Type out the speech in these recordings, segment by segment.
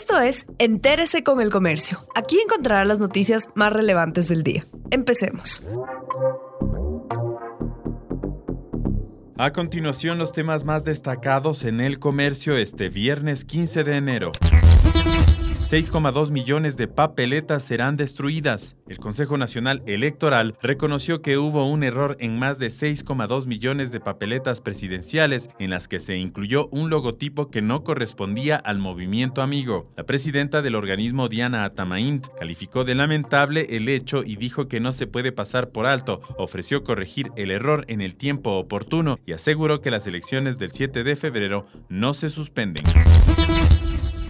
Esto es Entérese con el Comercio. Aquí encontrará las noticias más relevantes del día. Empecemos. A continuación, los temas más destacados en el comercio este viernes 15 de enero. 6,2 millones de papeletas serán destruidas. El Consejo Nacional Electoral reconoció que hubo un error en más de 6,2 millones de papeletas presidenciales en las que se incluyó un logotipo que no correspondía al movimiento amigo. La presidenta del organismo, Diana Atamaint, calificó de lamentable el hecho y dijo que no se puede pasar por alto. Ofreció corregir el error en el tiempo oportuno y aseguró que las elecciones del 7 de febrero no se suspenden.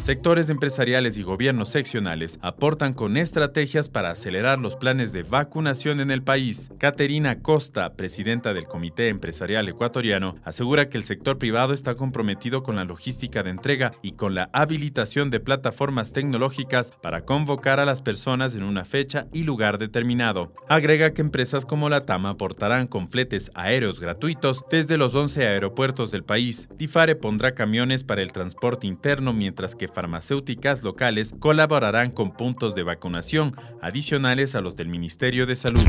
Sectores empresariales y gobiernos seccionales aportan con estrategias para acelerar los planes de vacunación en el país. Caterina Costa, presidenta del Comité Empresarial Ecuatoriano, asegura que el sector privado está comprometido con la logística de entrega y con la habilitación de plataformas tecnológicas para convocar a las personas en una fecha y lugar determinado. Agrega que empresas como la TAM aportarán con fletes aéreos gratuitos desde los 11 aeropuertos del país. Difare pondrá camiones para el transporte interno mientras que farmacéuticas locales colaborarán con puntos de vacunación adicionales a los del Ministerio de Salud.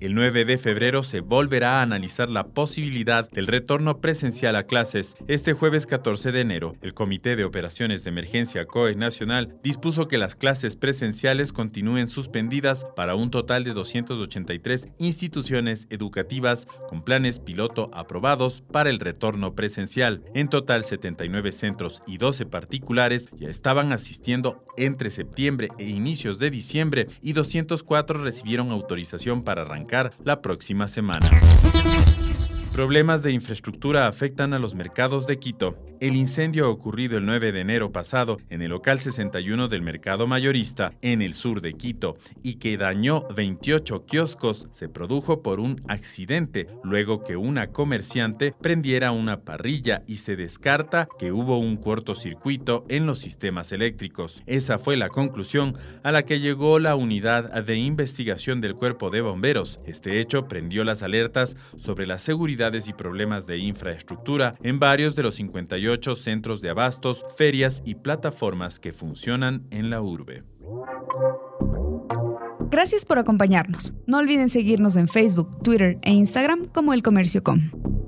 El 9 de febrero se volverá a analizar la posibilidad del retorno presencial a clases. Este jueves 14 de enero, el Comité de Operaciones de Emergencia COE Nacional dispuso que las clases presenciales continúen suspendidas para un total de 283 instituciones educativas con planes piloto aprobados para el retorno presencial. En total, 79 centros y 12 particulares ya estaban asistiendo entre septiembre e inicios de diciembre y 204 recibieron autorización para arrancar la próxima semana. Problemas de infraestructura afectan a los mercados de Quito. El incendio ocurrido el 9 de enero pasado en el local 61 del mercado mayorista en el sur de Quito y que dañó 28 kioscos se produjo por un accidente luego que una comerciante prendiera una parrilla y se descarta que hubo un cortocircuito en los sistemas eléctricos. Esa fue la conclusión a la que llegó la unidad de investigación del cuerpo de bomberos. Este hecho prendió las alertas sobre la seguridad y problemas de infraestructura en varios de los 58 centros de abastos, ferias y plataformas que funcionan en la urbe. Gracias por acompañarnos. No olviden seguirnos en Facebook, Twitter e Instagram como El Comercio Com.